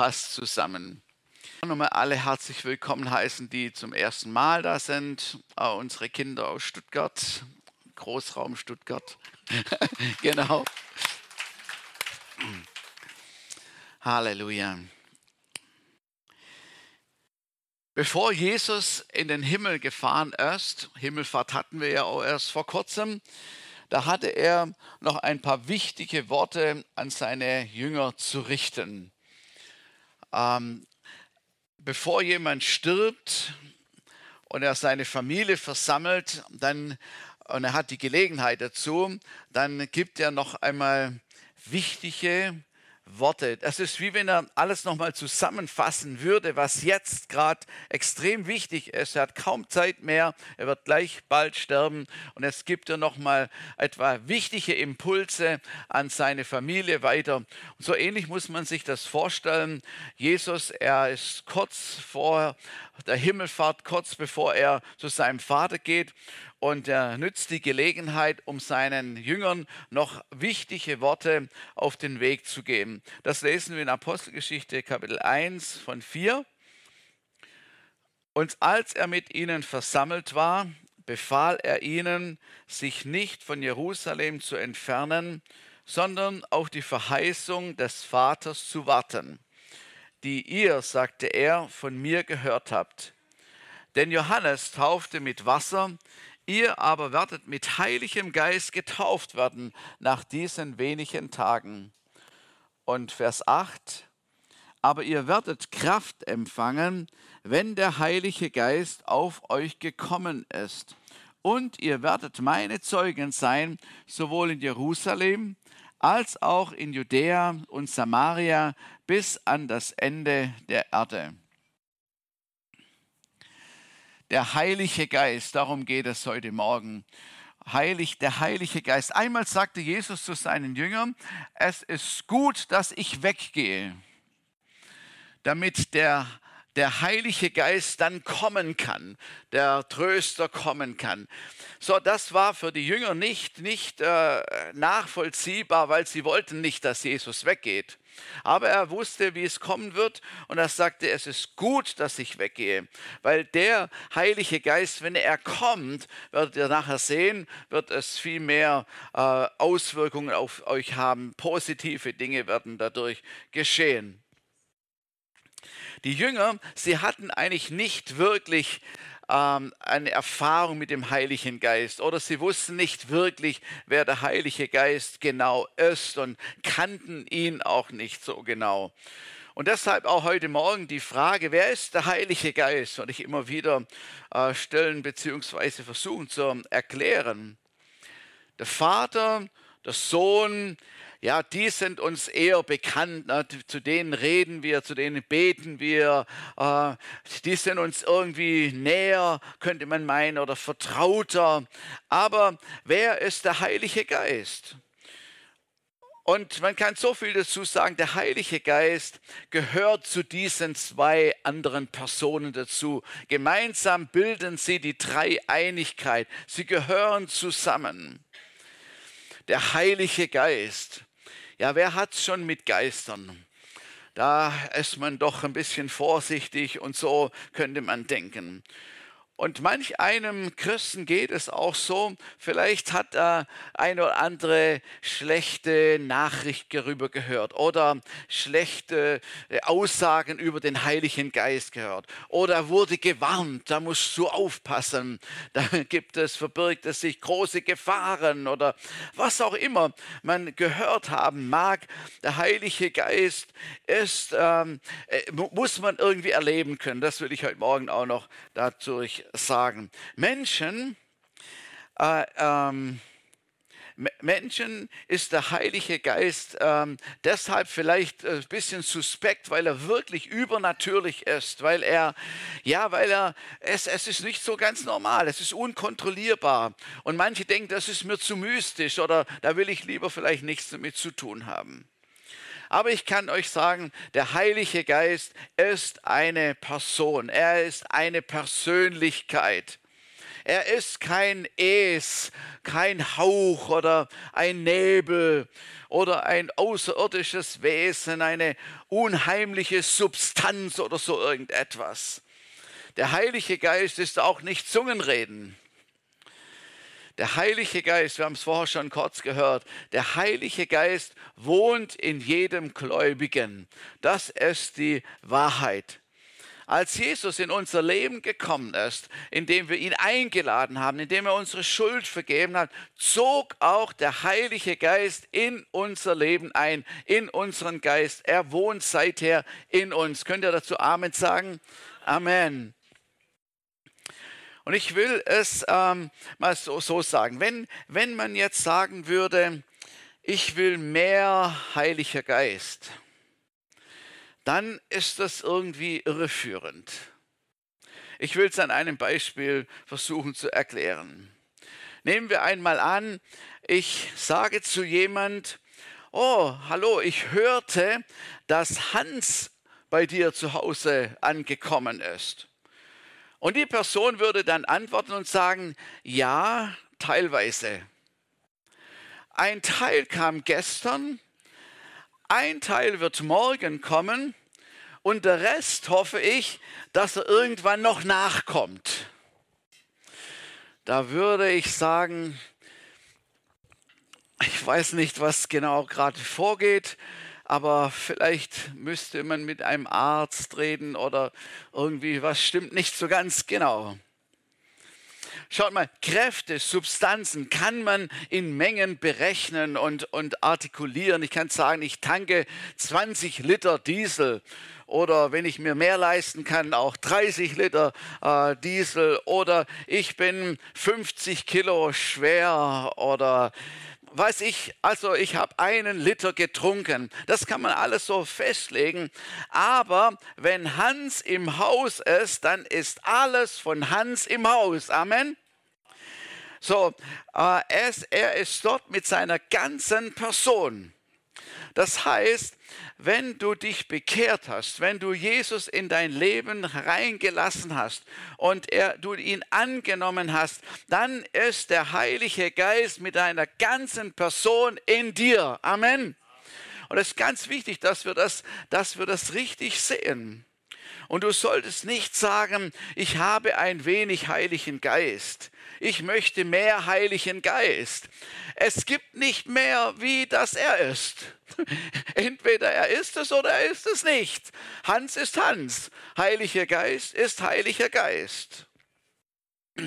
passt zusammen. Nochmal alle herzlich willkommen heißen, die zum ersten Mal da sind. Auch unsere Kinder aus Stuttgart, Großraum Stuttgart. genau. Halleluja. Bevor Jesus in den Himmel gefahren ist, Himmelfahrt hatten wir ja auch erst vor kurzem, da hatte er noch ein paar wichtige Worte an seine Jünger zu richten. Ähm, bevor jemand stirbt und er seine Familie versammelt, dann und er hat die Gelegenheit dazu, dann gibt er noch einmal wichtige Worte. Das ist wie wenn er alles nochmal zusammenfassen würde, was jetzt gerade extrem wichtig ist. Er hat kaum Zeit mehr, er wird gleich bald sterben und es gibt er nochmal etwa wichtige Impulse an seine Familie weiter. Und so ähnlich muss man sich das vorstellen. Jesus, er ist kurz vor der Himmelfahrt, kurz bevor er zu seinem Vater geht und er nützt die Gelegenheit, um seinen Jüngern noch wichtige Worte auf den Weg zu geben. Das lesen wir in Apostelgeschichte Kapitel 1 von 4. Und als er mit ihnen versammelt war, befahl er ihnen, sich nicht von Jerusalem zu entfernen, sondern auf die Verheißung des Vaters zu warten, die ihr, sagte er, von mir gehört habt. Denn Johannes taufte mit Wasser, Ihr aber werdet mit heiligem Geist getauft werden nach diesen wenigen Tagen. Und Vers 8, aber ihr werdet Kraft empfangen, wenn der Heilige Geist auf euch gekommen ist. Und ihr werdet meine Zeugen sein, sowohl in Jerusalem als auch in Judäa und Samaria bis an das Ende der Erde der Heilige Geist, darum geht es heute Morgen. Heilig, der Heilige Geist. Einmal sagte Jesus zu seinen Jüngern, es ist gut, dass ich weggehe, damit der, der Heilige Geist dann kommen kann, der Tröster kommen kann. So, das war für die Jünger nicht, nicht äh, nachvollziehbar, weil sie wollten nicht, dass Jesus weggeht. Aber er wusste, wie es kommen wird und er sagte, es ist gut, dass ich weggehe, weil der Heilige Geist, wenn er kommt, werdet ihr nachher sehen, wird es viel mehr äh, Auswirkungen auf euch haben. Positive Dinge werden dadurch geschehen. Die Jünger, sie hatten eigentlich nicht wirklich ähm, eine Erfahrung mit dem Heiligen Geist oder sie wussten nicht wirklich, wer der Heilige Geist genau ist und kannten ihn auch nicht so genau. Und deshalb auch heute Morgen die Frage, wer ist der Heilige Geist? Und ich immer wieder äh, stellen bzw. versuchen zu erklären. Der Vater, der Sohn, ja, die sind uns eher bekannt, ne? zu denen reden wir, zu denen beten wir, äh, die sind uns irgendwie näher, könnte man meinen, oder vertrauter. Aber wer ist der Heilige Geist? Und man kann so viel dazu sagen, der Heilige Geist gehört zu diesen zwei anderen Personen dazu. Gemeinsam bilden sie die Dreieinigkeit. Sie gehören zusammen. Der Heilige Geist ja, wer hat es schon mit Geistern? Da ist man doch ein bisschen vorsichtig und so könnte man denken. Und manch einem Christen geht es auch so, vielleicht hat er eine oder andere schlechte Nachricht darüber gehört oder schlechte äh, Aussagen über den Heiligen Geist gehört oder wurde gewarnt, da musst du aufpassen, da gibt es, verbirgt es sich große Gefahren oder was auch immer man gehört haben mag. Der Heilige Geist ist, ähm, äh, muss man irgendwie erleben können. Das will ich heute Morgen auch noch dadurch sagen. Menschen, äh, ähm, Menschen ist der Heilige Geist ähm, deshalb vielleicht ein bisschen suspekt, weil er wirklich übernatürlich ist, weil er, ja, weil er, es, es ist nicht so ganz normal, es ist unkontrollierbar. Und manche denken, das ist mir zu mystisch oder da will ich lieber vielleicht nichts damit zu tun haben. Aber ich kann euch sagen, der Heilige Geist ist eine Person. Er ist eine Persönlichkeit. Er ist kein Es, kein Hauch oder ein Nebel oder ein außerirdisches Wesen, eine unheimliche Substanz oder so irgendetwas. Der Heilige Geist ist auch nicht Zungenreden. Der Heilige Geist, wir haben es vorher schon kurz gehört, der Heilige Geist wohnt in jedem Gläubigen. Das ist die Wahrheit. Als Jesus in unser Leben gekommen ist, indem wir ihn eingeladen haben, indem er unsere Schuld vergeben hat, zog auch der Heilige Geist in unser Leben ein, in unseren Geist. Er wohnt seither in uns. Könnt ihr dazu Amen sagen? Amen. Und ich will es ähm, mal so, so sagen, wenn, wenn man jetzt sagen würde, ich will mehr Heiliger Geist, dann ist das irgendwie irreführend. Ich will es an einem Beispiel versuchen zu erklären. Nehmen wir einmal an, ich sage zu jemand, oh, hallo, ich hörte, dass Hans bei dir zu Hause angekommen ist. Und die Person würde dann antworten und sagen, ja, teilweise. Ein Teil kam gestern, ein Teil wird morgen kommen und der Rest hoffe ich, dass er irgendwann noch nachkommt. Da würde ich sagen, ich weiß nicht, was genau gerade vorgeht, aber vielleicht müsste man mit einem Arzt reden oder irgendwie was stimmt nicht so ganz genau. Schaut mal, Kräfte, Substanzen kann man in Mengen berechnen und, und artikulieren. Ich kann sagen, ich tanke 20 Liter Diesel oder wenn ich mir mehr leisten kann, auch 30 Liter äh, Diesel oder ich bin 50 Kilo schwer oder weiß ich, also ich habe einen Liter getrunken. Das kann man alles so festlegen. Aber wenn Hans im Haus ist, dann ist alles von Hans im Haus. Amen. So, äh, es, er ist dort mit seiner ganzen Person. Das heißt, wenn du dich bekehrt hast, wenn du Jesus in dein Leben reingelassen hast und er, du ihn angenommen hast, dann ist der Heilige Geist mit deiner ganzen Person in dir. Amen. Und es ist ganz wichtig, dass wir das, dass wir das richtig sehen. Und du solltest nicht sagen, ich habe ein wenig Heiligen Geist. Ich möchte mehr Heiligen Geist. Es gibt nicht mehr, wie das er ist. Entweder er ist es oder er ist es nicht. Hans ist Hans. Heiliger Geist ist Heiliger Geist.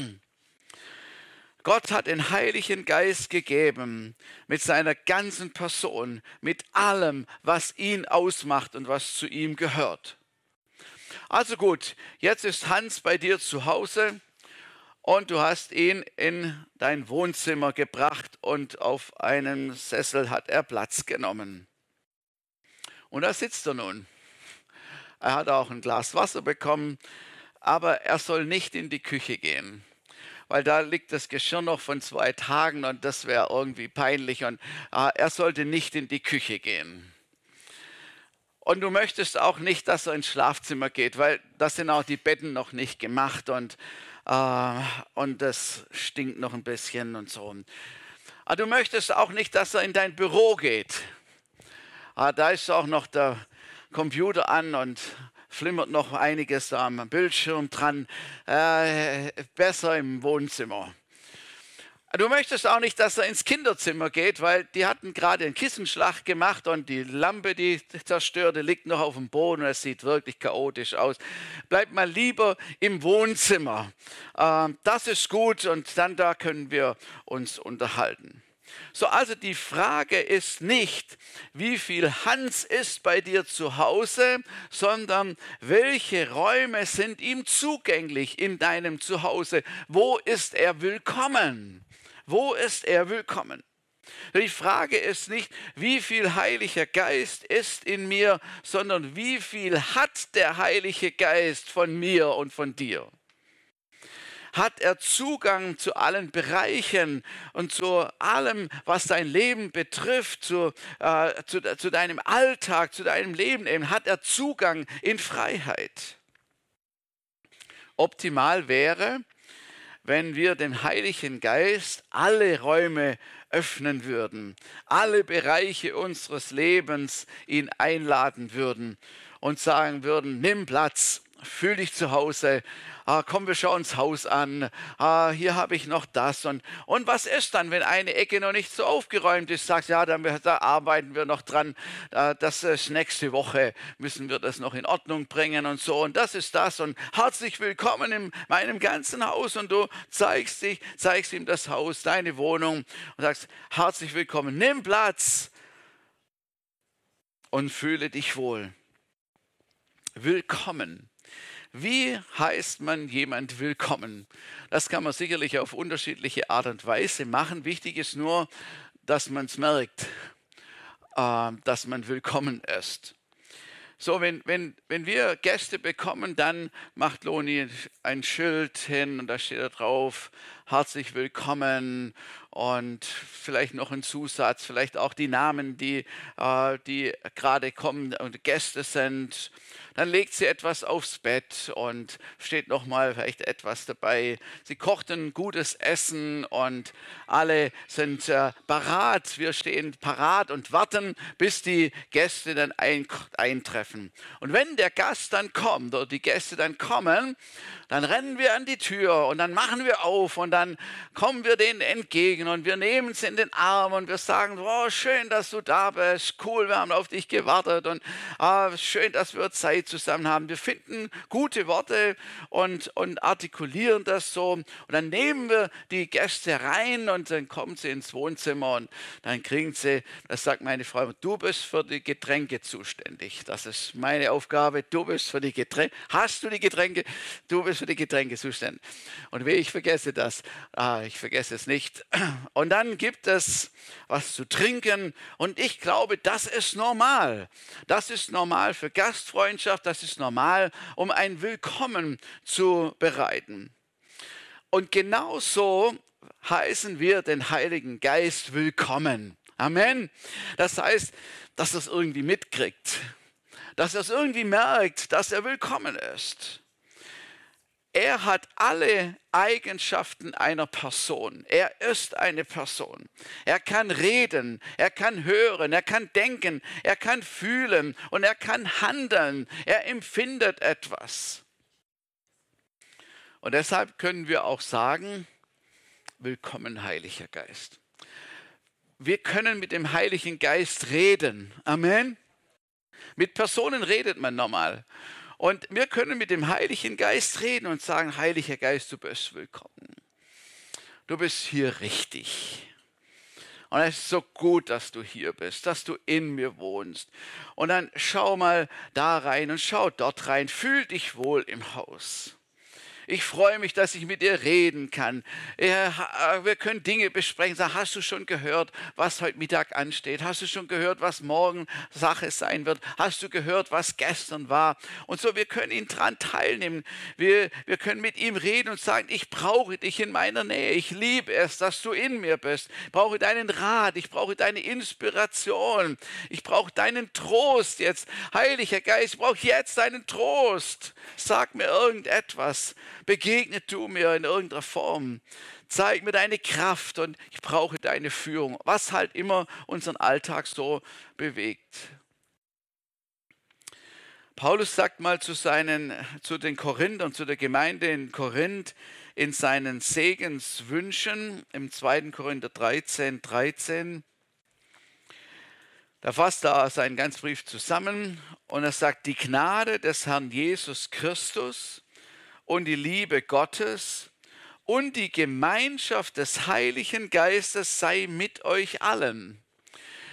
Gott hat den Heiligen Geist gegeben mit seiner ganzen Person, mit allem, was ihn ausmacht und was zu ihm gehört. Also gut, jetzt ist Hans bei dir zu Hause und du hast ihn in dein Wohnzimmer gebracht und auf einen Sessel hat er Platz genommen. Und da sitzt er nun. Er hat auch ein Glas Wasser bekommen, aber er soll nicht in die Küche gehen weil da liegt das Geschirr noch von zwei Tagen und das wäre irgendwie peinlich und äh, er sollte nicht in die Küche gehen. Und du möchtest auch nicht, dass er ins Schlafzimmer geht, weil das sind auch die Betten noch nicht gemacht und, äh, und das stinkt noch ein bisschen und so. Aber du möchtest auch nicht, dass er in dein Büro geht. Aber da ist auch noch der Computer an und flimmert noch einiges am Bildschirm dran. Äh, besser im Wohnzimmer. Du möchtest auch nicht, dass er ins Kinderzimmer geht, weil die hatten gerade einen Kissenschlag gemacht und die Lampe, die zerstörte, liegt noch auf dem Boden und es sieht wirklich chaotisch aus. Bleib mal lieber im Wohnzimmer. Ähm, das ist gut und dann da können wir uns unterhalten. So, also die Frage ist nicht, wie viel Hans ist bei dir zu Hause, sondern welche Räume sind ihm zugänglich in deinem Zuhause? Wo ist er willkommen? Wo ist er willkommen? Die Frage ist nicht, wie viel Heiliger Geist ist in mir, sondern wie viel hat der Heilige Geist von mir und von dir? Hat er Zugang zu allen Bereichen und zu allem, was dein Leben betrifft, zu, äh, zu, zu deinem Alltag, zu deinem Leben eben? Hat er Zugang in Freiheit? Optimal wäre, wenn wir dem Heiligen Geist alle Räume öffnen würden, alle Bereiche unseres Lebens ihn einladen würden und sagen würden, nimm Platz, fühl dich zu Hause, ah, komm, wir schauen uns Haus an, ah, hier habe ich noch das. Und, und was ist dann, wenn eine Ecke noch nicht so aufgeräumt ist? Sagst, ja, dann, da arbeiten wir noch dran, das ist nächste Woche, müssen wir das noch in Ordnung bringen und so. Und das ist das. Und herzlich willkommen in meinem ganzen Haus. Und du zeigst, dich, zeigst ihm das Haus, deine Wohnung und sagst, herzlich willkommen, nimm Platz und fühle dich wohl. Willkommen. Wie heißt man jemand willkommen? Das kann man sicherlich auf unterschiedliche Art und Weise machen. Wichtig ist nur, dass man es merkt, äh, dass man willkommen ist. So, wenn, wenn, wenn wir Gäste bekommen, dann macht Loni ein Schild hin und da steht da drauf, herzlich willkommen und vielleicht noch ein Zusatz, vielleicht auch die Namen, die, äh, die gerade kommen und Gäste sind dann legt sie etwas aufs Bett und steht noch mal vielleicht etwas dabei. Sie kocht ein gutes Essen und alle sind äh, parat. Wir stehen parat und warten, bis die Gäste dann ein, eintreffen. Und wenn der Gast dann kommt oder die Gäste dann kommen, dann rennen wir an die Tür und dann machen wir auf und dann kommen wir denen entgegen und wir nehmen sie in den Arm und wir sagen, oh, schön, dass du da bist, cool, wir haben auf dich gewartet und ah, schön, dass wir Zeit zusammen haben. Wir finden gute Worte und, und artikulieren das so und dann nehmen wir die Gäste rein und dann kommen sie ins Wohnzimmer und dann kriegen sie, das sagt meine Frau, du bist für die Getränke zuständig. Das ist meine Aufgabe, du bist für die Getränke. Hast du die Getränke? Du bist für die Getränke. Und wie ich vergesse das, ah, ich vergesse es nicht. Und dann gibt es was zu trinken. Und ich glaube, das ist normal. Das ist normal für Gastfreundschaft. Das ist normal, um ein Willkommen zu bereiten. Und genauso heißen wir den Heiligen Geist willkommen. Amen. Das heißt, dass er es irgendwie mitkriegt, dass er es irgendwie merkt, dass er willkommen ist. Er hat alle Eigenschaften einer Person. Er ist eine Person. Er kann reden, er kann hören, er kann denken, er kann fühlen und er kann handeln. Er empfindet etwas. Und deshalb können wir auch sagen, willkommen Heiliger Geist. Wir können mit dem Heiligen Geist reden. Amen. Mit Personen redet man normal. Und wir können mit dem Heiligen Geist reden und sagen, Heiliger Geist, du bist willkommen. Du bist hier richtig. Und es ist so gut, dass du hier bist, dass du in mir wohnst. Und dann schau mal da rein und schau dort rein. Fühl dich wohl im Haus. Ich freue mich, dass ich mit dir reden kann. Wir können Dinge besprechen. Sag, hast du schon gehört, was heute Mittag ansteht? Hast du schon gehört, was morgen Sache sein wird? Hast du gehört, was gestern war? Und so, wir können ihn dran teilnehmen. Wir, wir können mit ihm reden und sagen, ich brauche dich in meiner Nähe. Ich liebe es, dass du in mir bist. Ich brauche deinen Rat. Ich brauche deine Inspiration. Ich brauche deinen Trost jetzt. Heiliger Geist, ich brauche jetzt deinen Trost. Sag mir irgendetwas begegnet du mir in irgendeiner Form. Zeig mir deine Kraft und ich brauche deine Führung, was halt immer unseren Alltag so bewegt. Paulus sagt mal zu, seinen, zu den Korinthern, zu der Gemeinde in Korinth, in seinen Segenswünschen im 2. Korinther 13, 13, da fasst er seinen ganzen Brief zusammen und er sagt, die Gnade des Herrn Jesus Christus und die Liebe Gottes und die Gemeinschaft des Heiligen Geistes sei mit euch allen.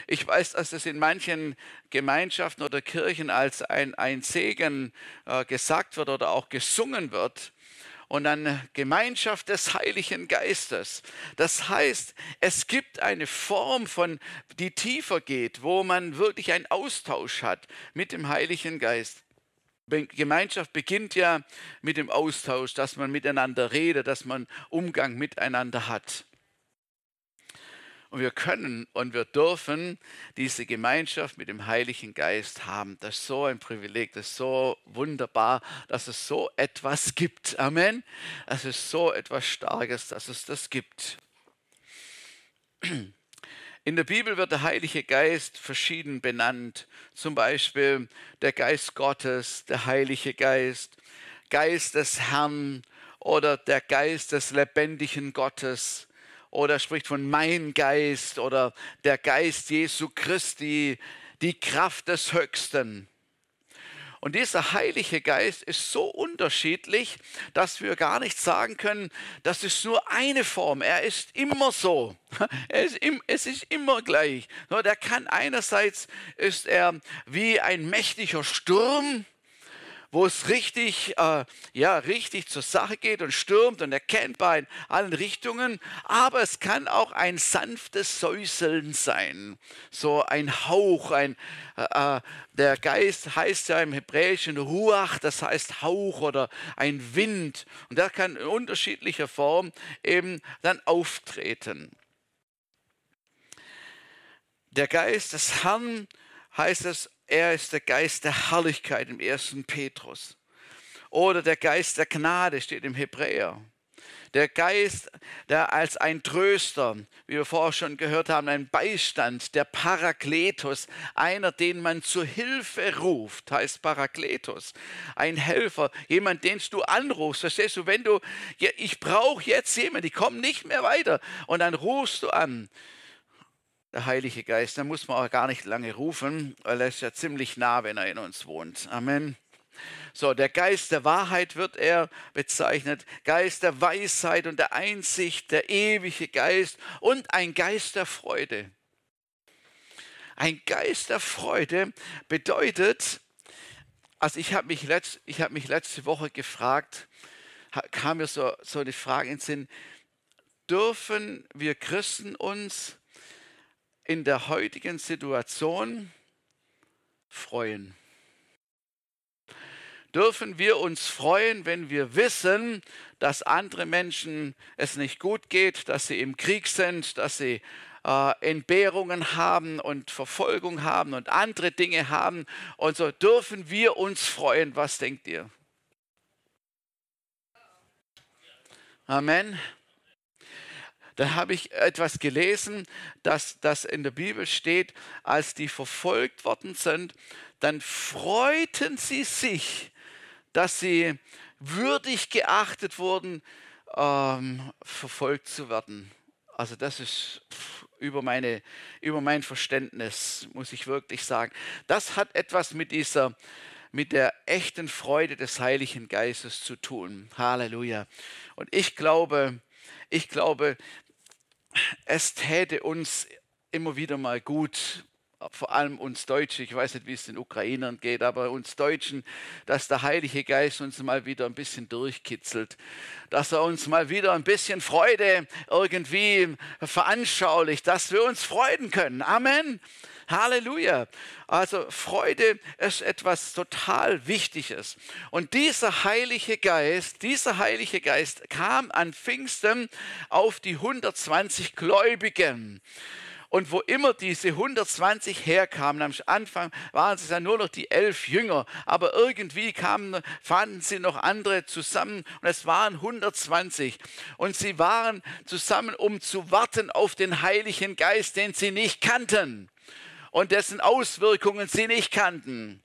Ich weiß, dass es in manchen Gemeinschaften oder Kirchen als ein, ein Segen äh, gesagt wird oder auch gesungen wird. Und dann Gemeinschaft des Heiligen Geistes. Das heißt, es gibt eine Form von, die tiefer geht, wo man wirklich einen Austausch hat mit dem Heiligen Geist. Gemeinschaft beginnt ja mit dem Austausch, dass man miteinander redet, dass man Umgang miteinander hat. Und wir können und wir dürfen diese Gemeinschaft mit dem Heiligen Geist haben. Das ist so ein Privileg, das ist so wunderbar, dass es so etwas gibt. Amen. Es ist so etwas Starkes, dass es das gibt. In der Bibel wird der Heilige Geist verschieden benannt. Zum Beispiel der Geist Gottes, der Heilige Geist, Geist des Herrn oder der Geist des lebendigen Gottes oder spricht von mein Geist oder der Geist Jesu Christi, die Kraft des Höchsten. Und dieser Heilige Geist ist so unterschiedlich, dass wir gar nicht sagen können, das ist nur eine Form. Er ist immer so. Ist im, es ist immer gleich. Der kann einerseits ist er wie ein mächtiger Sturm, wo es richtig, äh, ja, richtig zur Sache geht und stürmt und erkennbar in allen Richtungen. Aber es kann auch ein sanftes Säuseln sein, so ein Hauch, ein, äh, äh, der Geist heißt ja im Hebräischen Ruach, das heißt Hauch oder ein Wind. Und der kann in unterschiedlicher Form eben dann auftreten. Der Geist des Herrn heißt es er ist der Geist der Herrlichkeit im ersten Petrus. Oder der Geist der Gnade steht im Hebräer. Der Geist, der als ein Tröster, wie wir vorher schon gehört haben, ein Beistand, der Parakletos, einer, den man zur Hilfe ruft, heißt Parakletos. Ein Helfer, jemand, den du anrufst. Verstehst du, wenn du, ich brauche jetzt jemanden, die kommen nicht mehr weiter. Und dann rufst du an der Heilige Geist. Da muss man auch gar nicht lange rufen, weil er ist ja ziemlich nah, wenn er in uns wohnt. Amen. So, der Geist der Wahrheit wird er bezeichnet, Geist der Weisheit und der Einsicht, der ewige Geist und ein Geist der Freude. Ein Geist der Freude bedeutet, also ich habe mich, letzt, hab mich letzte Woche gefragt, kam mir so, so eine Frage ins Sinn, dürfen wir Christen uns in der heutigen Situation freuen? Dürfen wir uns freuen, wenn wir wissen, dass andere Menschen es nicht gut geht, dass sie im Krieg sind, dass sie äh, Entbehrungen haben und Verfolgung haben und andere Dinge haben. Und so dürfen wir uns freuen. Was denkt ihr? Amen da habe ich etwas gelesen, dass das in der Bibel steht, als die verfolgt worden sind, dann freuten sie sich, dass sie würdig geachtet wurden, ähm, verfolgt zu werden. Also das ist über, meine, über mein Verständnis, muss ich wirklich sagen. Das hat etwas mit dieser, mit der echten Freude des Heiligen Geistes zu tun. Halleluja. Und ich glaube, ich glaube, es täte uns immer wieder mal gut, vor allem uns Deutschen, ich weiß nicht, wie es den Ukrainern geht, aber uns Deutschen, dass der Heilige Geist uns mal wieder ein bisschen durchkitzelt, dass er uns mal wieder ein bisschen Freude irgendwie veranschaulicht, dass wir uns freuen können. Amen. Halleluja. Also Freude ist etwas total Wichtiges. Und dieser Heilige Geist, dieser Heilige Geist kam an Pfingsten auf die 120 Gläubigen. Und wo immer diese 120 herkamen, am Anfang waren es ja nur noch die elf Jünger, aber irgendwie kamen, fanden sie noch andere zusammen und es waren 120. Und sie waren zusammen, um zu warten auf den Heiligen Geist, den sie nicht kannten und dessen Auswirkungen sie nicht kannten.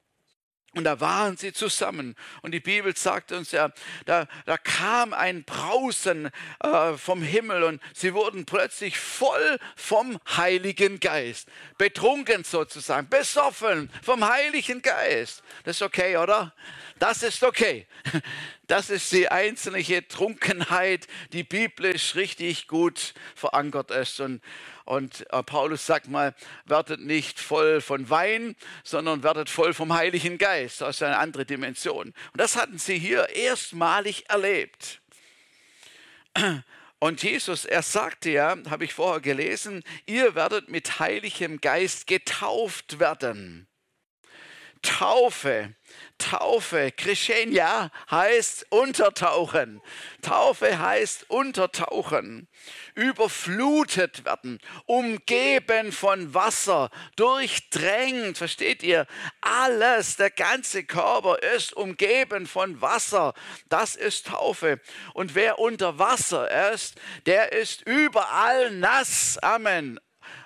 Und da waren sie zusammen. Und die Bibel sagt uns ja, da, da kam ein Brausen äh, vom Himmel und sie wurden plötzlich voll vom Heiligen Geist. Betrunken sozusagen, besoffen vom Heiligen Geist. Das ist okay, oder? Das ist okay. Das ist die einzelne Trunkenheit, die biblisch richtig gut verankert ist. Und, und äh, Paulus sagt mal, werdet nicht voll von Wein, sondern werdet voll vom Heiligen Geist. Das ist eine andere Dimension. Und das hatten sie hier erstmalig erlebt. Und Jesus, er sagte ja, habe ich vorher gelesen, ihr werdet mit heiligem Geist getauft werden. Taufe, Taufe, Krishenia, heißt untertauchen. Taufe heißt untertauchen. Überflutet werden, umgeben von Wasser, durchdrängt, versteht ihr? Alles, der ganze Körper ist umgeben von Wasser. Das ist Taufe. Und wer unter Wasser ist, der ist überall nass. Amen.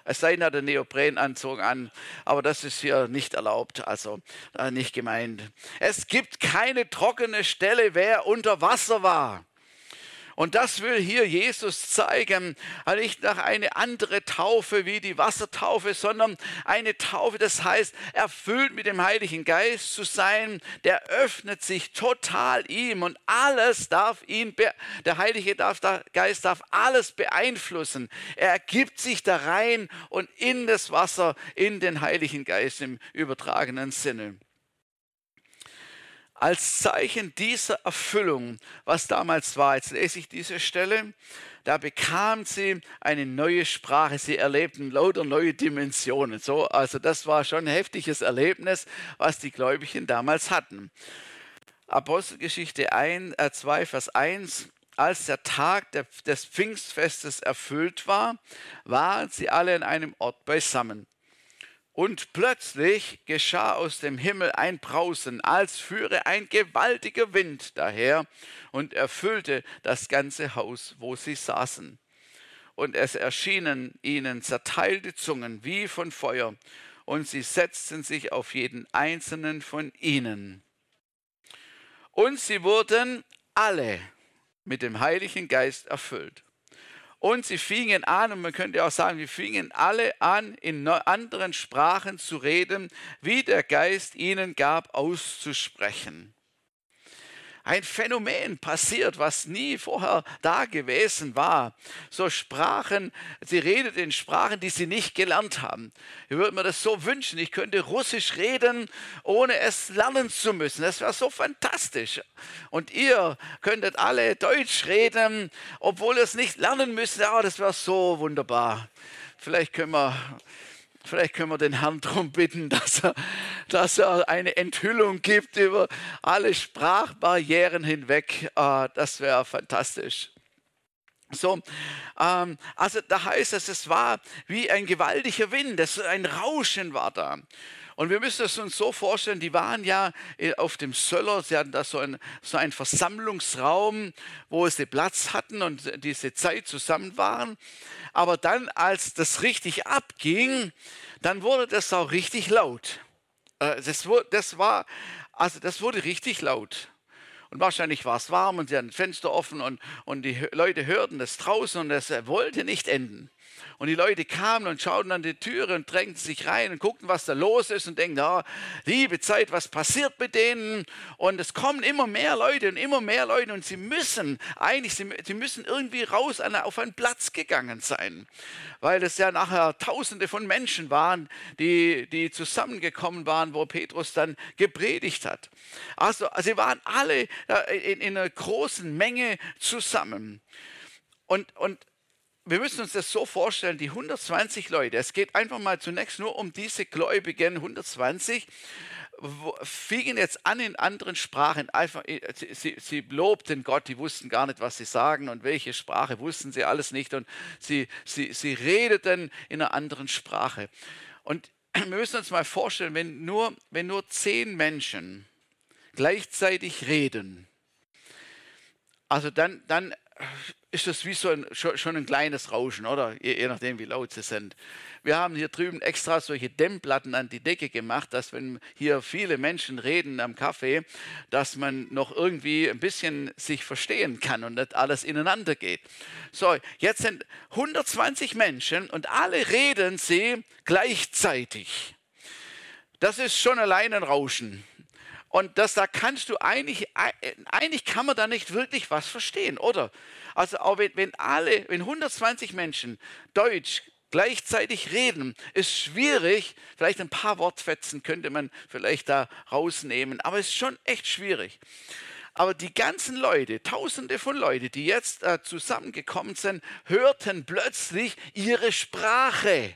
Es sei denn, er hat einen Neoprenanzug an, aber das ist hier nicht erlaubt, also äh, nicht gemeint. Es gibt keine trockene Stelle, wer unter Wasser war. Und das will hier Jesus zeigen, nicht nach eine andere Taufe wie die Wassertaufe, sondern eine Taufe, das heißt, erfüllt mit dem Heiligen Geist zu sein, der öffnet sich total ihm und alles darf ihn, der Heilige Geist darf alles beeinflussen. Er gibt sich da rein und in das Wasser, in den Heiligen Geist im übertragenen Sinne als Zeichen dieser Erfüllung, was damals war, jetzt lese ich diese Stelle, da bekam sie eine neue Sprache. Sie erlebten lauter neue Dimensionen. So, also das war schon ein heftiges Erlebnis, was die Gläubigen damals hatten. Apostelgeschichte 1, äh 2, Vers 1. Als der Tag des Pfingstfestes erfüllt war, waren sie alle in einem Ort beisammen. Und plötzlich geschah aus dem Himmel ein Brausen, als führe ein gewaltiger Wind daher und erfüllte das ganze Haus, wo sie saßen. Und es erschienen ihnen zerteilte Zungen wie von Feuer, und sie setzten sich auf jeden einzelnen von ihnen. Und sie wurden alle mit dem Heiligen Geist erfüllt und sie fingen an, und man könnte auch sagen, wir fingen alle an, in anderen Sprachen zu reden, wie der Geist ihnen gab, auszusprechen ein Phänomen passiert, was nie vorher da gewesen war. So Sprachen, sie redet in Sprachen, die sie nicht gelernt haben. Ich würde mir das so wünschen, ich könnte Russisch reden, ohne es lernen zu müssen. Das wäre so fantastisch. Und ihr könntet alle Deutsch reden, obwohl ihr es nicht lernen müsst. Ja, das wäre so wunderbar. Vielleicht können wir Vielleicht können wir den Herrn darum bitten, dass er, dass er eine Enthüllung gibt über alle Sprachbarrieren hinweg. Ah, das wäre fantastisch. So, ähm, also da heißt es, es war wie ein gewaltiger Wind, das, ein Rauschen war da. Und wir müssen es uns so vorstellen, die waren ja äh, auf dem Söller, sie hatten da so, ein, so einen Versammlungsraum, wo sie Platz hatten und diese Zeit zusammen waren. Aber dann, als das richtig abging, dann wurde das auch richtig laut. Äh, das, das, war, also das wurde richtig laut. Und wahrscheinlich war es warm und sie hatten Fenster offen und, und die Leute hörten das draußen und es wollte nicht enden. Und die Leute kamen und schauten an die Türe und drängten sich rein und guckten, was da los ist und denken, oh, liebe Zeit, was passiert mit denen? Und es kommen immer mehr Leute und immer mehr Leute und sie müssen eigentlich, sie, sie müssen irgendwie raus an, auf einen Platz gegangen sein, weil es ja nachher Tausende von Menschen waren, die, die zusammengekommen waren, wo Petrus dann gepredigt hat. Also sie waren alle in, in einer großen Menge zusammen. Und, und wir müssen uns das so vorstellen, die 120 Leute, es geht einfach mal zunächst nur um diese Gläubigen, 120, fingen jetzt an in anderen Sprachen. Einfach, äh, sie, sie, lobten Gott, die wussten gar nicht, was sie sagen und welche Sprache wussten sie alles nicht. Und sie, sie, sie redeten in einer anderen Sprache. Und wir müssen uns mal vorstellen, wenn nur, wenn nur zehn Menschen gleichzeitig reden, also dann, dann ist das wie so ein, schon ein kleines Rauschen, oder? Je, je, nachdem, wie laut sie sind. Wir haben hier drüben extra solche Dämmplatten an die Decke gemacht, dass wenn hier viele Menschen reden am Kaffee, dass man noch irgendwie ein bisschen sich verstehen kann und nicht alles ineinander geht. So, jetzt sind 120 Menschen und alle reden sie gleichzeitig. Das ist schon allein ein Rauschen. Und das, da kannst du eigentlich, eigentlich kann man da nicht wirklich was verstehen, oder? Also auch wenn, wenn alle, wenn 120 Menschen Deutsch gleichzeitig reden, ist schwierig. Vielleicht ein paar Wortfetzen könnte man vielleicht da rausnehmen, aber es ist schon echt schwierig. Aber die ganzen Leute, tausende von Leuten, die jetzt äh, zusammengekommen sind, hörten plötzlich ihre Sprache.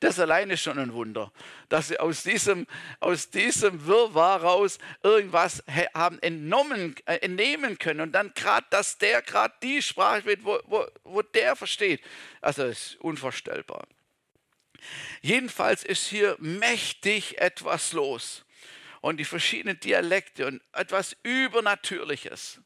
Das alleine ist schon ein Wunder, dass sie aus diesem, aus diesem Wirrwarr raus irgendwas haben entnommen, äh, entnehmen können. Und dann gerade, dass der gerade die Sprache wird, wo, wo, wo der versteht. Also es ist unvorstellbar. Jedenfalls ist hier mächtig etwas los. Und die verschiedenen Dialekte und etwas Übernatürliches.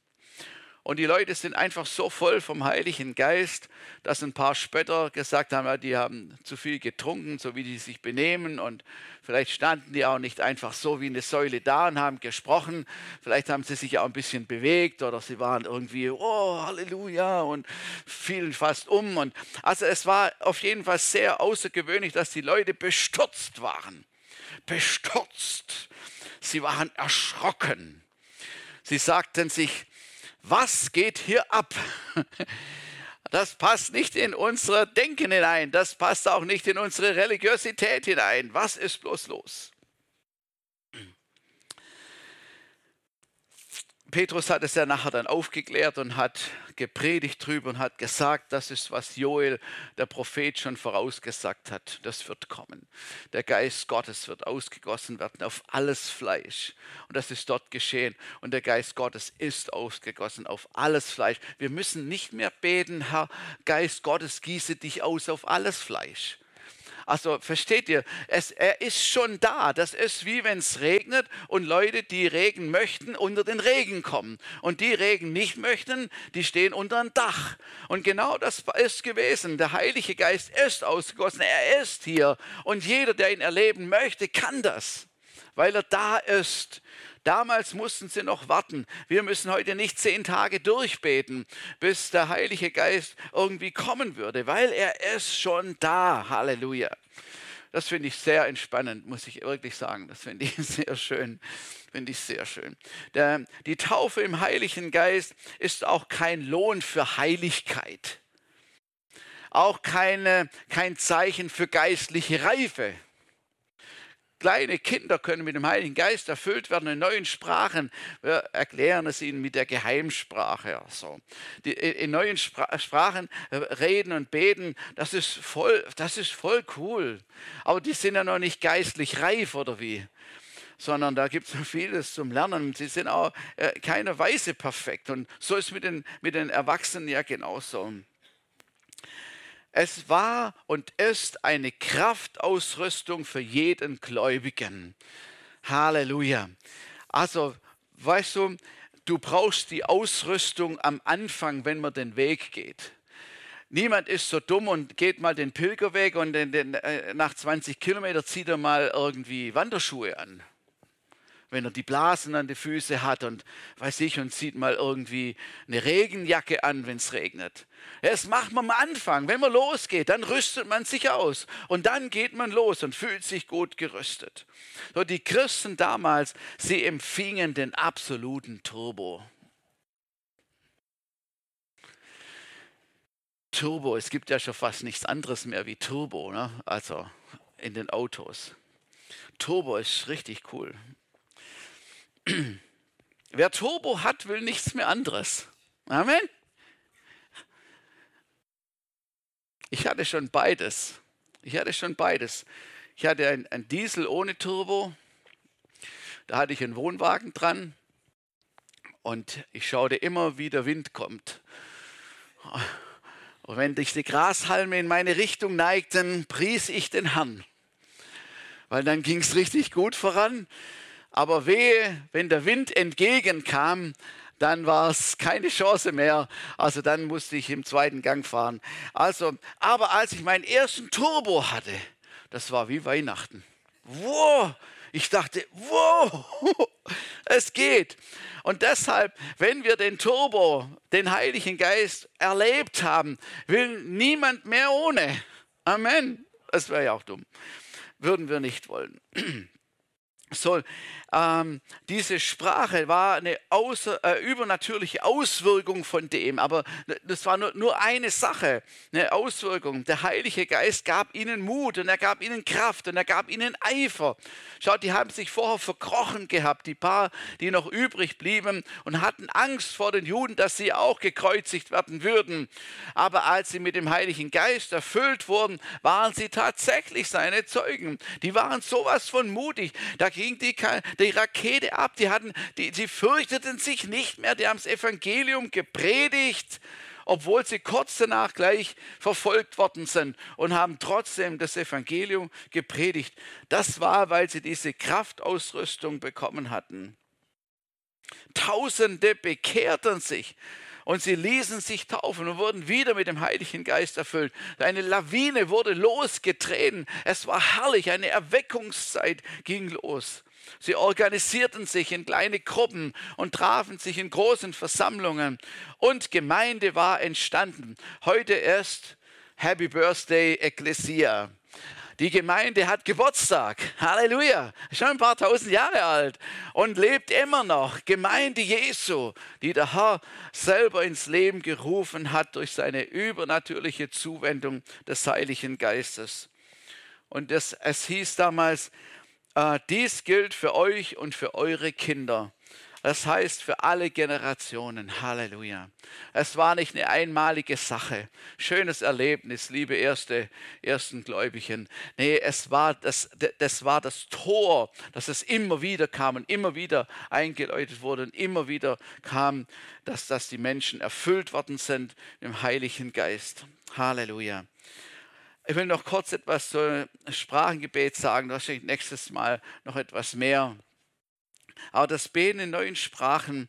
Und die Leute sind einfach so voll vom Heiligen Geist, dass ein paar Spötter gesagt haben, ja, die haben zu viel getrunken, so wie die sich benehmen. Und vielleicht standen die auch nicht einfach so wie eine Säule da und haben gesprochen. Vielleicht haben sie sich auch ein bisschen bewegt oder sie waren irgendwie, oh, Halleluja, und fielen fast um. Und also es war auf jeden Fall sehr außergewöhnlich, dass die Leute bestürzt waren. Bestürzt. Sie waren erschrocken. Sie sagten sich, was geht hier ab? Das passt nicht in unser Denken hinein, das passt auch nicht in unsere Religiosität hinein. Was ist bloß los? Petrus hat es ja nachher dann aufgeklärt und hat gepredigt drüber und hat gesagt, das ist, was Joel, der Prophet, schon vorausgesagt hat. Das wird kommen. Der Geist Gottes wird ausgegossen werden auf alles Fleisch. Und das ist dort geschehen. Und der Geist Gottes ist ausgegossen auf alles Fleisch. Wir müssen nicht mehr beten, Herr Geist Gottes, gieße dich aus auf alles Fleisch also versteht ihr, es, er ist schon da. Das ist wie wenn es regnet und Leute, die Regen möchten, unter den Regen kommen. Und die Regen nicht möchten, die stehen unter dem Dach. Und genau das ist gewesen. Der Heilige Geist ist ausgegossen. Er ist hier. Und jeder, der ihn erleben möchte, kann das, weil er da ist. Damals mussten sie noch warten. Wir müssen heute nicht zehn Tage durchbeten, bis der Heilige Geist irgendwie kommen würde, weil er ist schon da. Halleluja. Das finde ich sehr entspannend, muss ich wirklich sagen. Das finde ich sehr schön. Finde ich sehr schön. Der, die Taufe im Heiligen Geist ist auch kein Lohn für Heiligkeit. Auch keine, kein Zeichen für geistliche Reife. Kleine Kinder können mit dem Heiligen Geist erfüllt werden in neuen Sprachen. Wir erklären es ihnen mit der Geheimsprache. Also die, in neuen Spra Sprachen äh, reden und beten, das ist, voll, das ist voll cool. Aber die sind ja noch nicht geistlich reif oder wie? sondern da gibt es noch vieles zum Lernen. Sie sind auch äh, keiner Weise perfekt. Und so ist mit den, mit den Erwachsenen ja genauso. Es war und ist eine Kraftausrüstung für jeden Gläubigen. Halleluja. Also, weißt du, du brauchst die Ausrüstung am Anfang, wenn man den Weg geht. Niemand ist so dumm und geht mal den Pilgerweg und den, den, äh, nach 20 Kilometern zieht er mal irgendwie Wanderschuhe an wenn er die Blasen an den Füßen hat und weiß ich und zieht mal irgendwie eine Regenjacke an, wenn es regnet. Das macht man am Anfang. Wenn man losgeht, dann rüstet man sich aus und dann geht man los und fühlt sich gut gerüstet. So die Christen damals, sie empfingen den absoluten Turbo. Turbo, es gibt ja schon fast nichts anderes mehr wie Turbo, ne? also in den Autos. Turbo ist richtig cool. Wer Turbo hat, will nichts mehr anderes. Amen. Ich hatte schon beides. Ich hatte schon beides. Ich hatte ein, ein Diesel ohne Turbo. Da hatte ich einen Wohnwagen dran. Und ich schaute immer, wie der Wind kommt. Und wenn sich die Grashalme in meine Richtung neigten, pries ich den Herrn. Weil dann ging es richtig gut voran. Aber wehe, wenn der Wind entgegenkam, dann war es keine Chance mehr. Also dann musste ich im zweiten Gang fahren. Also, aber als ich meinen ersten Turbo hatte, das war wie Weihnachten. Wow! Ich dachte, wow, es geht. Und deshalb, wenn wir den Turbo, den Heiligen Geist erlebt haben, will niemand mehr ohne. Amen. Das wäre ja auch dumm. Würden wir nicht wollen. So, ähm, diese Sprache war eine außer, äh, übernatürliche Auswirkung von dem, aber das war nur, nur eine Sache, eine Auswirkung. Der Heilige Geist gab ihnen Mut und er gab ihnen Kraft und er gab ihnen Eifer. Schaut, die haben sich vorher verkrochen gehabt, die paar, die noch übrig blieben und hatten Angst vor den Juden, dass sie auch gekreuzigt werden würden. Aber als sie mit dem Heiligen Geist erfüllt wurden, waren sie tatsächlich seine Zeugen. Die waren sowas von mutig. Da ging die, die Rakete ab. Die, hatten, die, die fürchteten sich nicht mehr. Die haben das Evangelium gepredigt obwohl sie kurz danach gleich verfolgt worden sind und haben trotzdem das Evangelium gepredigt. Das war, weil sie diese Kraftausrüstung bekommen hatten. Tausende bekehrten sich und sie ließen sich taufen und wurden wieder mit dem Heiligen Geist erfüllt. Eine Lawine wurde losgetreten. Es war herrlich, eine Erweckungszeit ging los. Sie organisierten sich in kleine Gruppen und trafen sich in großen Versammlungen und Gemeinde war entstanden. Heute erst Happy Birthday Ecclesia. Die Gemeinde hat Geburtstag. Halleluja. Schon ein paar tausend Jahre alt und lebt immer noch. Gemeinde Jesu, die der Herr selber ins Leben gerufen hat durch seine übernatürliche Zuwendung des Heiligen Geistes. Und das, es hieß damals, äh, dies gilt für euch und für eure Kinder. Das heißt für alle Generationen. Halleluja. Es war nicht eine einmalige Sache. Schönes Erlebnis, liebe erste, ersten Gläubigen. Nee, es war das, das war das Tor, dass es immer wieder kam und immer wieder eingeläutet wurde und immer wieder kam, dass, dass die Menschen erfüllt worden sind im Heiligen Geist. Halleluja. Ich will noch kurz etwas zum Sprachengebet sagen, wahrscheinlich nächstes Mal noch etwas mehr. Aber das Beten in neuen Sprachen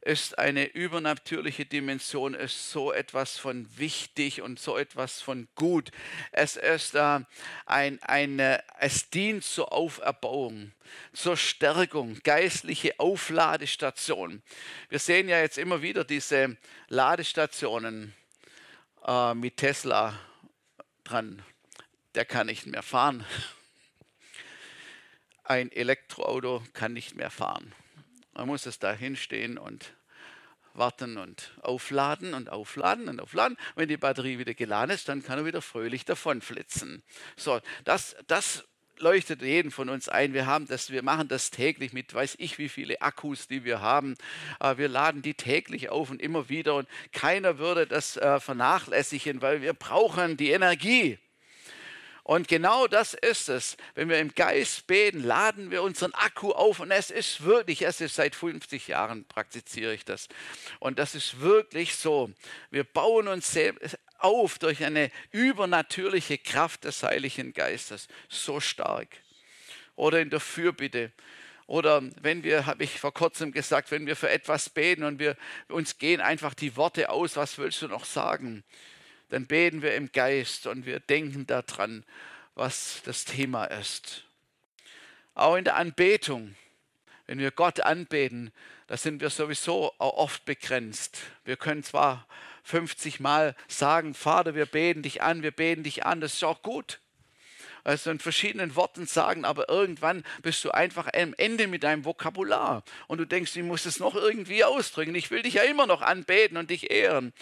ist eine übernatürliche Dimension, ist so etwas von wichtig und so etwas von gut. Es ist äh, ein, eine, es dient zur Auferbauung, zur Stärkung, geistliche Aufladestation. Wir sehen ja jetzt immer wieder diese Ladestationen äh, mit Tesla dran. Der kann nicht mehr fahren ein Elektroauto kann nicht mehr fahren. Man muss es da hinstehen und warten und aufladen und aufladen und aufladen. Wenn die Batterie wieder geladen ist, dann kann er wieder fröhlich davonflitzen. So, das, das leuchtet jeden von uns ein. Wir haben das, wir machen das täglich mit, weiß ich, wie viele Akkus, die wir haben. Wir laden die täglich auf und immer wieder und keiner würde das äh, vernachlässigen, weil wir brauchen die Energie. Und genau das ist es. Wenn wir im Geist beten, laden wir unseren Akku auf. Und es ist wirklich, es ist seit 50 Jahren praktiziere ich das. Und das ist wirklich so. Wir bauen uns auf durch eine übernatürliche Kraft des Heiligen Geistes. So stark. Oder in der Fürbitte. Oder wenn wir, habe ich vor kurzem gesagt, wenn wir für etwas beten und wir uns gehen einfach die Worte aus, was willst du noch sagen? dann beten wir im Geist und wir denken daran, was das Thema ist. Auch in der Anbetung, wenn wir Gott anbeten, da sind wir sowieso auch oft begrenzt. Wir können zwar 50 Mal sagen, Vater, wir beten dich an, wir beten dich an, das ist auch gut also in verschiedenen Worten sagen, aber irgendwann bist du einfach am Ende mit deinem Vokabular und du denkst, ich muss es noch irgendwie ausdrücken. Ich will dich ja immer noch anbeten und dich ehren.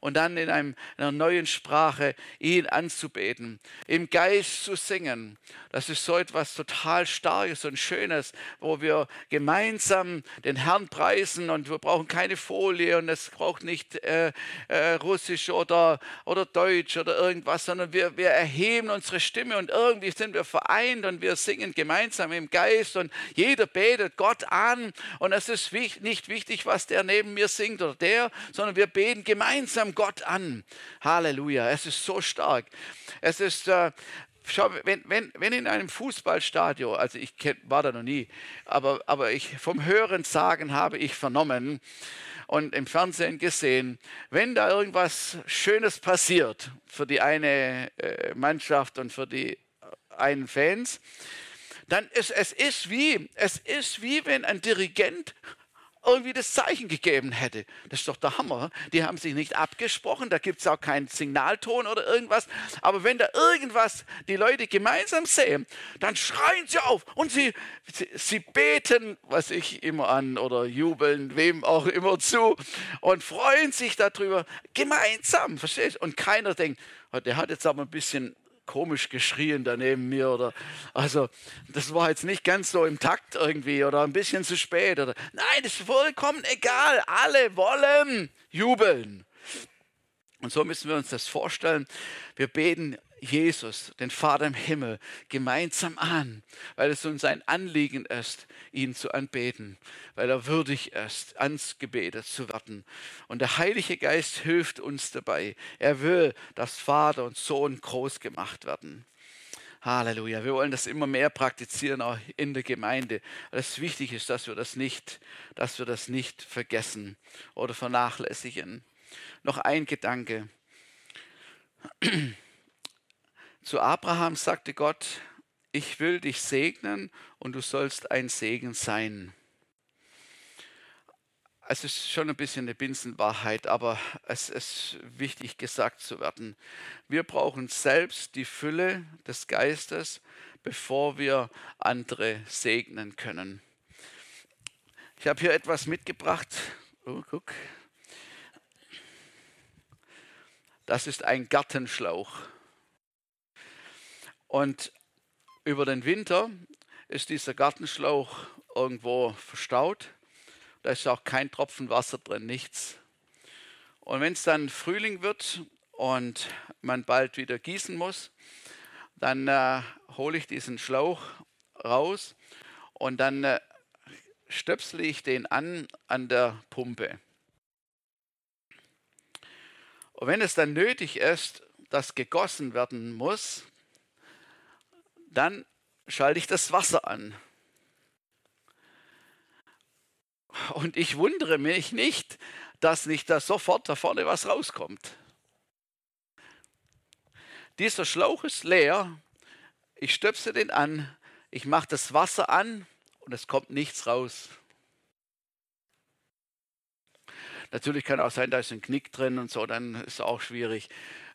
Und dann in, einer neuen Sprache ihn anzubeten, im Geist zu singen. Das ist so etwas total Starkes und Schönes, wo wir gemeinsam den Herrn preisen und wir brauchen keine Folie und es braucht nicht äh, äh, Russisch oder, oder Deutsch oder irgendwas, sondern wir, wir erheben unsere Stimme und irgendwie sind wir vereint und wir singen gemeinsam im Geist und jeder betet Gott an und es ist nicht wichtig, was der neben mir singt oder der, sondern wir beten gemeinsam Gott an. Halleluja, es ist so stark. Es ist, äh, Schau, wenn, wenn, wenn in einem Fußballstadion, also ich war da noch nie, aber, aber ich vom Hören sagen habe ich vernommen und im Fernsehen gesehen, wenn da irgendwas Schönes passiert für die eine äh, Mannschaft und für die einen Fans, dann ist es ist wie, es ist wie wenn ein Dirigent irgendwie das Zeichen gegeben hätte. Das ist doch der Hammer. Die haben sich nicht abgesprochen, da gibt es auch keinen Signalton oder irgendwas. Aber wenn da irgendwas die Leute gemeinsam sehen, dann schreien sie auf und sie, sie, sie beten, was ich immer an oder jubeln, wem auch immer zu und freuen sich darüber gemeinsam, verstehst du? Und keiner denkt, oh, der hat jetzt aber ein bisschen komisch geschrien da neben mir oder also das war jetzt nicht ganz so im Takt irgendwie oder ein bisschen zu spät oder nein, das ist vollkommen egal. Alle wollen jubeln. Und so müssen wir uns das vorstellen. Wir beten Jesus, den Vater im Himmel, gemeinsam an, weil es uns ein Anliegen ist, ihn zu anbeten, weil er würdig ist, ans Gebet zu werden. Und der Heilige Geist hilft uns dabei. Er will, dass Vater und Sohn groß gemacht werden. Halleluja. Wir wollen das immer mehr praktizieren, auch in der Gemeinde. Das wichtig ist, dass wir das nicht, dass wir das nicht vergessen oder vernachlässigen. Noch ein Gedanke. Zu Abraham sagte Gott, ich will dich segnen und du sollst ein Segen sein. Es ist schon ein bisschen eine Binsenwahrheit, aber es ist wichtig gesagt zu werden. Wir brauchen selbst die Fülle des Geistes, bevor wir andere segnen können. Ich habe hier etwas mitgebracht. Oh, guck. Das ist ein Gartenschlauch. Und über den Winter ist dieser Gartenschlauch irgendwo verstaut. Da ist auch kein Tropfen Wasser drin, nichts. Und wenn es dann Frühling wird und man bald wieder gießen muss, dann äh, hole ich diesen Schlauch raus und dann äh, stöpsle ich den an an der Pumpe. Und wenn es dann nötig ist, dass gegossen werden muss, dann schalte ich das Wasser an. Und ich wundere mich nicht, dass nicht da sofort da vorne was rauskommt. Dieser Schlauch ist leer. Ich stöpse den an, ich mache das Wasser an und es kommt nichts raus. Natürlich kann auch sein, da ist ein Knick drin und so, dann ist es auch schwierig.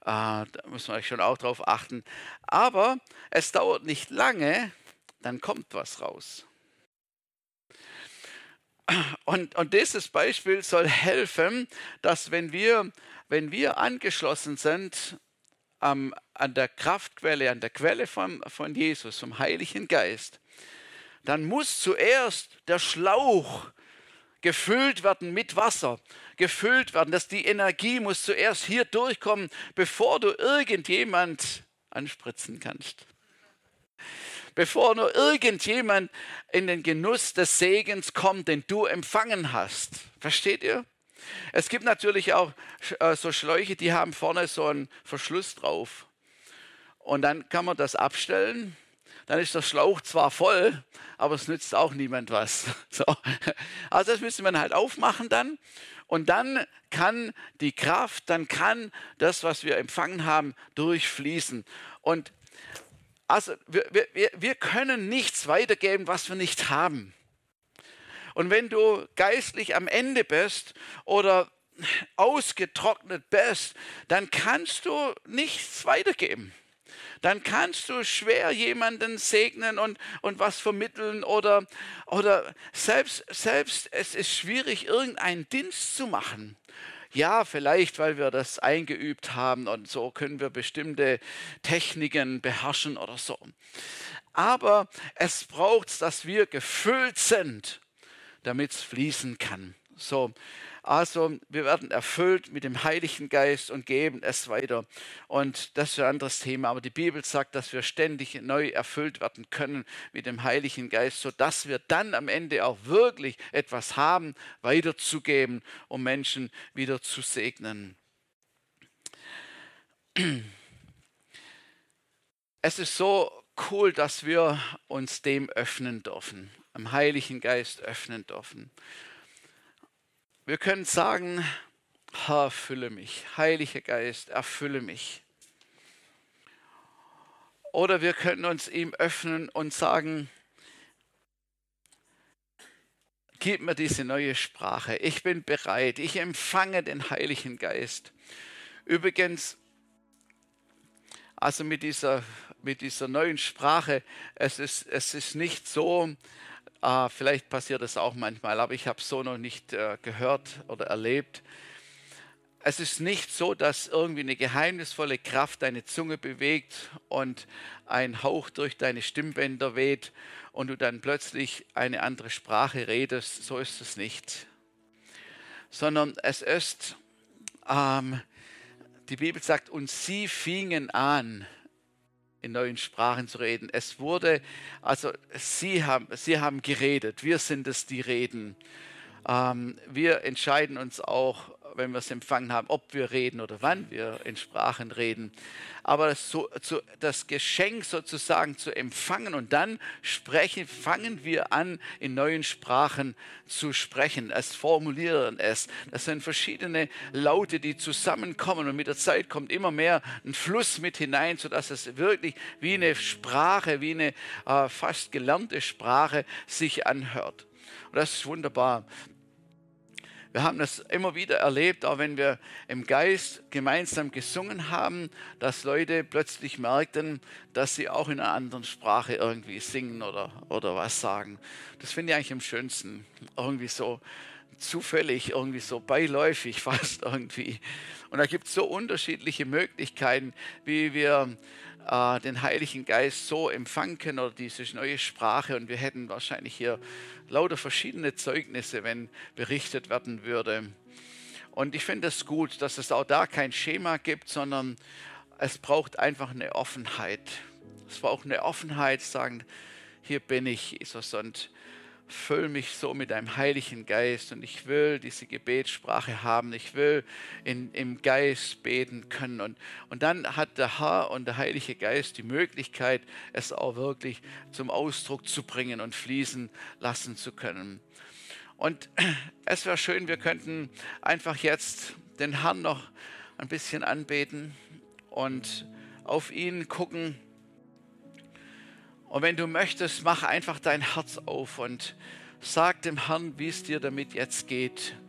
Ah, da muss man schon auch drauf achten. Aber es dauert nicht lange, dann kommt was raus. Und, und dieses Beispiel soll helfen, dass wenn wir, wenn wir angeschlossen sind ähm, an der Kraftquelle, an der Quelle von, von Jesus, vom Heiligen Geist, dann muss zuerst der Schlauch gefüllt werden mit Wasser, gefüllt werden, dass die Energie muss zuerst hier durchkommen, bevor du irgendjemand anspritzen kannst. Bevor nur irgendjemand in den Genuss des Segens kommt, den du empfangen hast. Versteht ihr? Es gibt natürlich auch äh, so Schläuche, die haben vorne so einen Verschluss drauf. Und dann kann man das abstellen dann ist der Schlauch zwar voll, aber es nützt auch niemand was. So. Also das müsste man halt aufmachen dann. Und dann kann die Kraft, dann kann das, was wir empfangen haben, durchfließen. Und also wir, wir, wir können nichts weitergeben, was wir nicht haben. Und wenn du geistlich am Ende bist oder ausgetrocknet bist, dann kannst du nichts weitergeben dann kannst du schwer jemanden segnen und, und was vermitteln oder, oder selbst, selbst es ist schwierig, irgendeinen Dienst zu machen. Ja, vielleicht, weil wir das eingeübt haben und so können wir bestimmte Techniken beherrschen oder so. Aber es braucht, dass wir gefüllt sind, damit es fließen kann. So, also wir werden erfüllt mit dem Heiligen Geist und geben es weiter. Und das ist ein anderes Thema. Aber die Bibel sagt, dass wir ständig neu erfüllt werden können mit dem Heiligen Geist, sodass wir dann am Ende auch wirklich etwas haben, weiterzugeben, um Menschen wieder zu segnen. Es ist so cool, dass wir uns dem öffnen dürfen, am Heiligen Geist öffnen dürfen. Wir können sagen, erfülle mich, Heiliger Geist, erfülle mich. Oder wir können uns ihm öffnen und sagen, gib mir diese neue Sprache. Ich bin bereit. Ich empfange den Heiligen Geist. Übrigens, also mit dieser, mit dieser neuen Sprache, es ist, es ist nicht so, äh, vielleicht passiert das auch manchmal, aber ich habe es so noch nicht äh, gehört oder erlebt. Es ist nicht so, dass irgendwie eine geheimnisvolle Kraft deine Zunge bewegt und ein Hauch durch deine Stimmbänder weht und du dann plötzlich eine andere Sprache redest. So ist es nicht. Sondern es ist, ähm, die Bibel sagt, und sie fingen an, in neuen Sprachen zu reden. Es wurde, also sie haben, sie haben geredet, wir sind es, die reden. Ähm, wir entscheiden uns auch, wenn wir es empfangen haben, ob wir reden oder wann wir in Sprachen reden. Aber das, so, so, das Geschenk sozusagen zu empfangen und dann sprechen, fangen wir an, in neuen Sprachen zu sprechen, es formulieren es. Das sind verschiedene Laute, die zusammenkommen und mit der Zeit kommt immer mehr ein Fluss mit hinein, sodass es wirklich wie eine Sprache, wie eine äh, fast gelernte Sprache sich anhört. Und das ist wunderbar. Wir haben das immer wieder erlebt, auch wenn wir im Geist gemeinsam gesungen haben, dass Leute plötzlich merkten, dass sie auch in einer anderen Sprache irgendwie singen oder, oder was sagen. Das finde ich eigentlich am schönsten. Irgendwie so zufällig, irgendwie so beiläufig fast irgendwie. Und da gibt es so unterschiedliche Möglichkeiten, wie wir äh, den Heiligen Geist so empfangen können oder diese neue Sprache. Und wir hätten wahrscheinlich hier lauter verschiedene Zeugnisse, wenn berichtet werden würde. Und ich finde es gut, dass es auch da kein Schema gibt, sondern es braucht einfach eine Offenheit. Es braucht eine Offenheit, sagen, hier bin ich, Jesus, und füll mich so mit deinem Heiligen Geist und ich will diese Gebetssprache haben, ich will in, im Geist beten können. Und, und dann hat der Herr und der Heilige Geist die Möglichkeit, es auch wirklich zum Ausdruck zu bringen und fließen lassen zu können. Und es wäre schön, wir könnten einfach jetzt den Herrn noch ein bisschen anbeten und auf ihn gucken und wenn du möchtest, mach einfach dein Herz auf und sag dem Herrn, wie es dir damit jetzt geht.